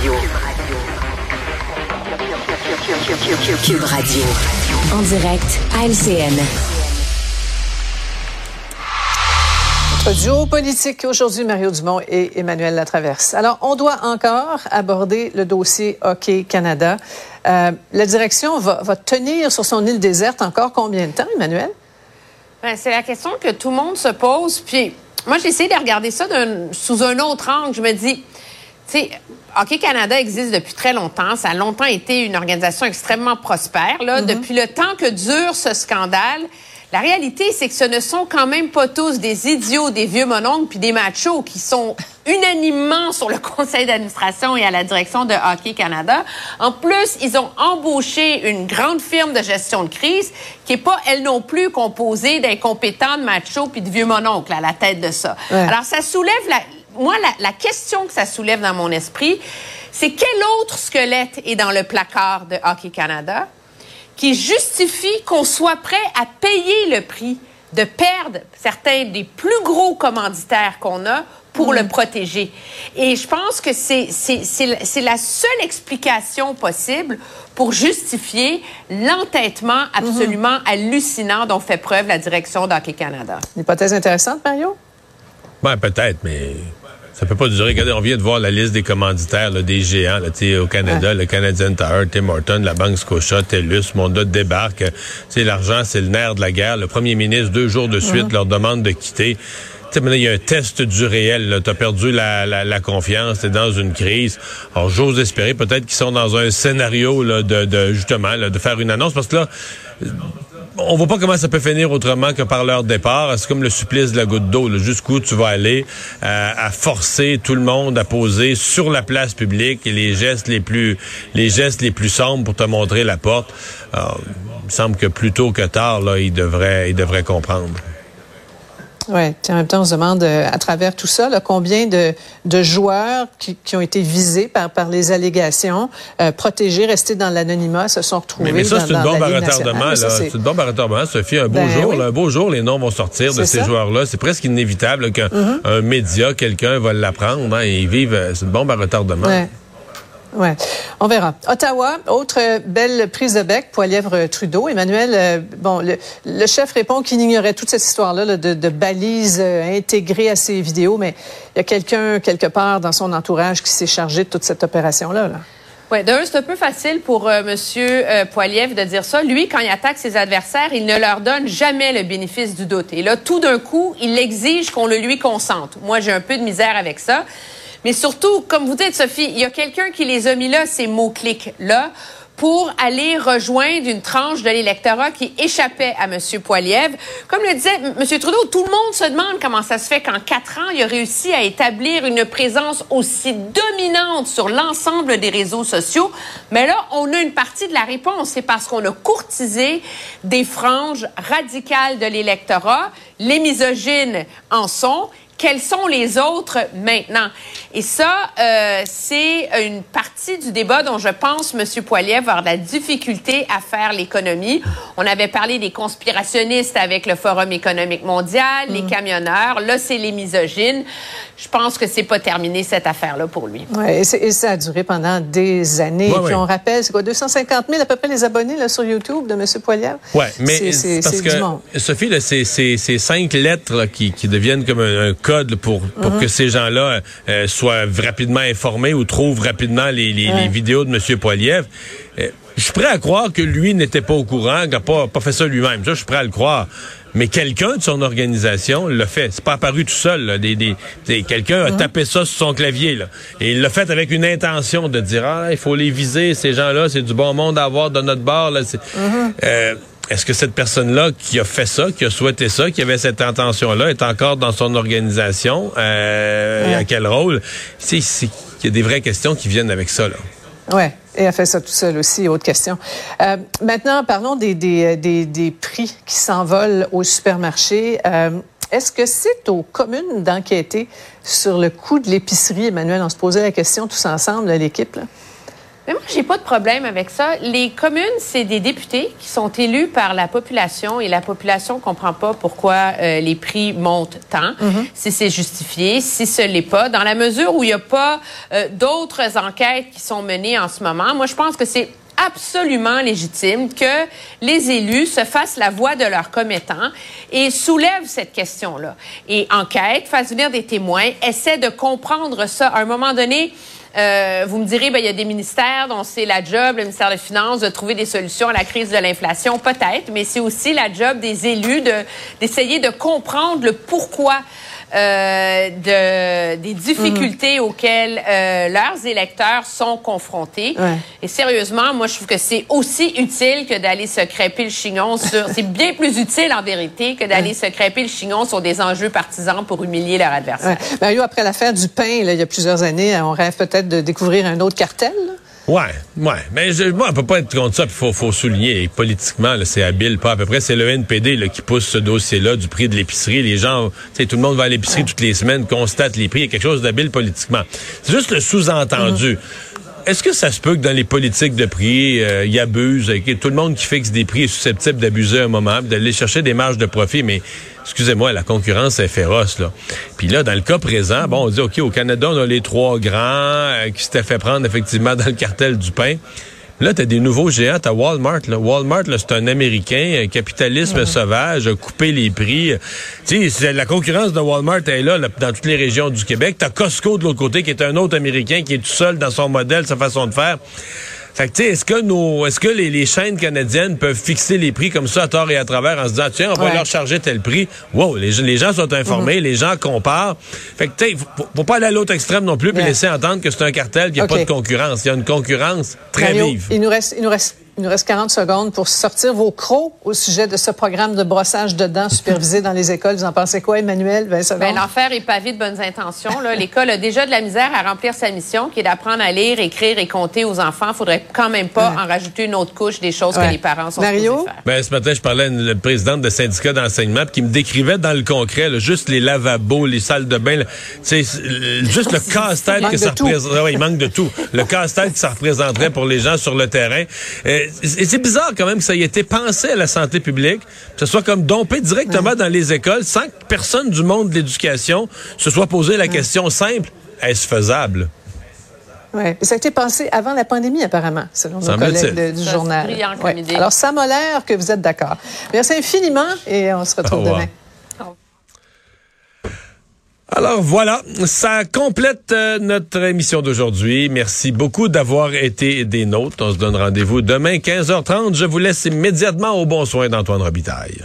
Radio. Cube Radio. En direct à LCN. Notre duo politique aujourd'hui, Mario Dumont et Emmanuel Latraverse. Alors, on doit encore aborder le dossier Hockey Canada. Euh, la direction va, va tenir sur son île déserte encore combien de temps, Emmanuel? Ben, c'est la question que tout le monde se pose. Puis moi, j'ai essayé de regarder ça sous un autre angle. Je me dis, sais, Hockey Canada existe depuis très longtemps. Ça a longtemps été une organisation extrêmement prospère. Là. Mm-hmm. Depuis le temps que dure ce scandale, la réalité, c'est que ce ne sont quand même pas tous des idiots, des vieux mononcles puis des machos qui sont unanimement sur le conseil d'administration et à la direction de Hockey Canada. En plus, ils ont embauché une grande firme de gestion de crise qui est pas, elle non plus, composée d'incompétents, de machos puis de vieux mononcles à la tête de ça. Alors, ça soulève la, moi, la, la question que ça soulève dans mon esprit, c'est quel autre squelette est dans le placard de Hockey Canada? qui justifie qu'on soit prêt à payer le prix de perdre certains des plus gros commanditaires qu'on a pour le mm. protéger? Et je pense que c'est la seule explication possible pour justifier l'entêtement mm-hmm. absolument hallucinant dont fait preuve la direction d'Hockey Canada. Une hypothèse intéressante, Mario? Ben, peut-être, mais ça peut pas durer. Regardez, on vient de voir la liste des commanditaires des géants là, au Canada, le Canadian Tire, Tim Horton, la Banque Scotia, TELUS, Monda débarque. L'argent, c'est le nerf de la guerre. Le premier ministre, deux jours de suite, leur demande de quitter. il y a un test du réel. Tu as perdu la, la, confiance, tu es dans une crise. Alors, j'ose espérer peut-être qu'ils sont dans un scénario là, de, de justement de faire une annonce. Parce que là, on voit pas comment ça peut finir autrement que par leur départ. C'est comme le supplice de la goutte d'eau. Jusqu'où tu vas aller euh, à forcer tout le monde à poser sur la place publique les gestes les plus les gestes les plus sombres pour te montrer la porte. il me semble que plus tôt que tard, là, ils devraient, ils devraient comprendre. Oui, en même temps, on se demande euh, à travers tout ça, combien de, de joueurs qui, qui, ont été visés par, par les allégations, euh, protégés, restés dans l'anonymat, se sont retrouvés. Mais, mais ça, c'est une bombe à retardement. C'est une bombe à retardement, Sophie. Un beau ben jour, un beau jour, les noms vont sortir de ces joueurs-là. C'est presque inévitable qu'un mm-hmm. média, quelqu'un va l'apprendre hein, et ils vivent. Euh, c'est une bombe à retardement. Ouais, on verra. Ottawa, autre belle prise de bec, Poilièvre Trudeau. Emmanuel, euh, bon, le, chef répond qu'il ignorait toute cette histoire-là de, balises euh, intégrées à ses vidéos, mais il y a quelqu'un quelque part dans son entourage qui s'est chargé de toute cette opération-là. Là. Oui, d'un, c'est un peu facile pour euh, Monsieur M. Poilievre de dire ça. Lui, quand il attaque ses adversaires, il ne leur donne jamais le bénéfice du doute. Et là, tout d'un coup, il exige qu'on le lui consente. Moi, j'ai un peu de misère avec ça. Mais surtout, comme vous dites, Sophie, il y a quelqu'un qui les a mis là, ces mots-clics-là, pour aller rejoindre une tranche de l'électorat qui échappait à M. Poiliev. Comme le disait M. Trudeau, tout le monde se demande comment ça se fait qu'en quatre ans, il a réussi à établir une présence aussi dominante sur l'ensemble des réseaux sociaux. Mais là, on a une partie de la réponse. C'est parce qu'on a courtisé des franges radicales de l'électorat. Les misogynes en sont quels sont les autres maintenant? Et ça, euh, c'est une partie du débat dont je pense M. Poilier va avoir de la difficulté à faire l'économie. On avait parlé des conspirationnistes avec le Forum économique mondial, les mm. camionneurs. Là, c'est les misogynes. Je pense que c'est pas terminé cette affaire-là pour lui. Oui, et, ça a duré pendant des années. puis on rappelle, c'est quoi, 250 000 à peu près les abonnés là, sur YouTube de M. Poilier? Oui, mais c'est parce que, Sophie, c'est ces cinq lettres qui, qui, deviennent comme un, code pour, pour mm-hmm. que ces gens-là euh, soient rapidement informés ou trouvent rapidement les, les, vidéos de M. Poiliev. Euh, je suis prêt à croire que lui n'était pas au courant, qu'il n'a pas, pas fait ça lui-même. je suis prêt à le croire. Mais quelqu'un de son organisation l'a fait. C'est pas apparu tout seul. Des, des, quelqu'un a tapé ça sur son clavier. Là. Et il l'a fait avec une intention de dire Ah, il faut les viser, ces gens-là, c'est du bon monde à avoir de notre bord. Là. Euh, est-ce que cette personne-là qui a fait ça, qui a souhaité ça, qui avait cette intention-là, est encore dans son organisation? Euh, À quel rôle? Il y a des vraies questions qui viennent avec ça. Là. Oui, et a fait ça tout seul aussi, autre question. Euh, maintenant, parlons des, des, des, des prix qui s'envolent au supermarché. Euh, Est-ce que c'est aux communes d'enquêter sur le coût de l'épicerie, Emmanuel? On se posait la question tous ensemble, l'équipe. Mais moi, j'ai pas de problème avec ça. Les communes, c'est des députés qui sont élus par la population et la population comprend pas pourquoi euh, les prix montent tant, mhm. si c'est justifié, si ce l'est pas. Dans la mesure où il n'y a pas euh, d'autres enquêtes qui sont menées en ce moment, moi, je pense que c'est absolument légitime que les élus se fassent la voix de leurs commettants et soulèvent cette question-là. Et enquête, fassent venir des témoins, essaient de comprendre ça. À un moment donné, euh, vous me direz, ben, il y a des ministères dont c'est la job, le ministère des Finances, de trouver des solutions à la crise de l'inflation, peut-être, mais c'est aussi la job des élus d'essayer de, comprendre le pourquoi de, des difficultés mhm. auxquelles euh, leurs électeurs sont confrontés. Et sérieusement, moi, je trouve que c'est aussi utile que d'aller se crêper le chignon sur... c'est bien plus utile, en vérité, que d'aller se crêper le chignon sur des enjeux partisans pour humilier leur adversaire. Mario, après l'affaire du pain, là, il y a plusieurs années, on rêve peut-être de découvrir un autre cartel. Ouais, ouais. Mais je, moi, on peut pas être contre ça. Il faut, faut souligner, politiquement, c'est habile, pas à peu près. C'est le NPD qui pousse ce dossier-là du prix de l'épicerie. Les gens, tu tout le monde va à l'épicerie toutes les semaines, constate les prix. Il y a quelque chose d'habile politiquement. C'est juste le sous-entendu. Est-ce que ça se peut que dans les politiques de prix, euh, il abuse, que tout le monde qui fixe des prix est susceptible d'abuser un moment, d'aller chercher des marges de profit, mais excusez-moi, la concurrence est féroce là. Puis là, dans le cas présent, bon, on dit ok, au Canada, on a les trois grands euh, qui s'étaient fait prendre effectivement dans le cartel du pain. Là, tu as des nouveaux géants, tu Walmart. Là. Walmart, c'est un Américain, un capitalisme sauvage, a coupé les prix. Tu sais, la concurrence de Walmart est là, dans toutes les régions du Québec. Tu as Costco de l'autre côté, qui est un autre Américain, qui est tout seul dans son modèle, sa façon de faire. Fait que, tu sais, est-ce que nos, est-ce que les, chaînes canadiennes peuvent fixer les prix comme ça à tort et à travers en se disant, tiens, on va leur charger tel prix? Wow, les, les gens sont informés, mhm. les gens comparent. Fait que, tu sais, faut, pas aller à l'autre extrême non plus puis laisser entendre que c'est un cartel, qui n'y a pas de concurrence. Il y a une concurrence très vive. Il nous reste, il nous reste il nous reste 40 secondes pour sortir vos crocs au sujet de ce programme de brossage de dents supervisé dans les écoles. Vous en pensez quoi, Emmanuel? Ben, l'enfer est pavé de bonnes intentions. L'école a déjà de la misère à remplir sa mission, qui est d'apprendre à lire, écrire et compter aux enfants. Il faudrait quand même pas en rajouter une autre couche des choses que les parents sont Mario? faire. Ben, ce matin, je parlais à une présidente de syndicat d'enseignement qui me décrivait dans le concret juste les lavabos, les salles de bain. C'est juste le casse-tête que ça représente. il manque de tout. Le casse-tête que ça représenterait pour les gens sur le terrain. Euh, et c'est bizarre quand même que ça ait été pensé à la santé publique, que ce soit comme dompé directement dans les écoles sans que personne du monde de l'éducation se soit posé la question simple, est-ce faisable? Oui, ça a été pensé avant la pandémie, apparemment, selon nos collègues du journal. Alors, ça m'a l'air que vous êtes d'accord. Merci infiniment et on se retrouve demain. Alors voilà, ça complète euh, notre émission d'aujourd'hui. Merci beaucoup d'avoir été des nôtres. On se donne rendez-vous demain 15h30. Je vous laisse immédiatement au bon soin d'Antoine Robitaille.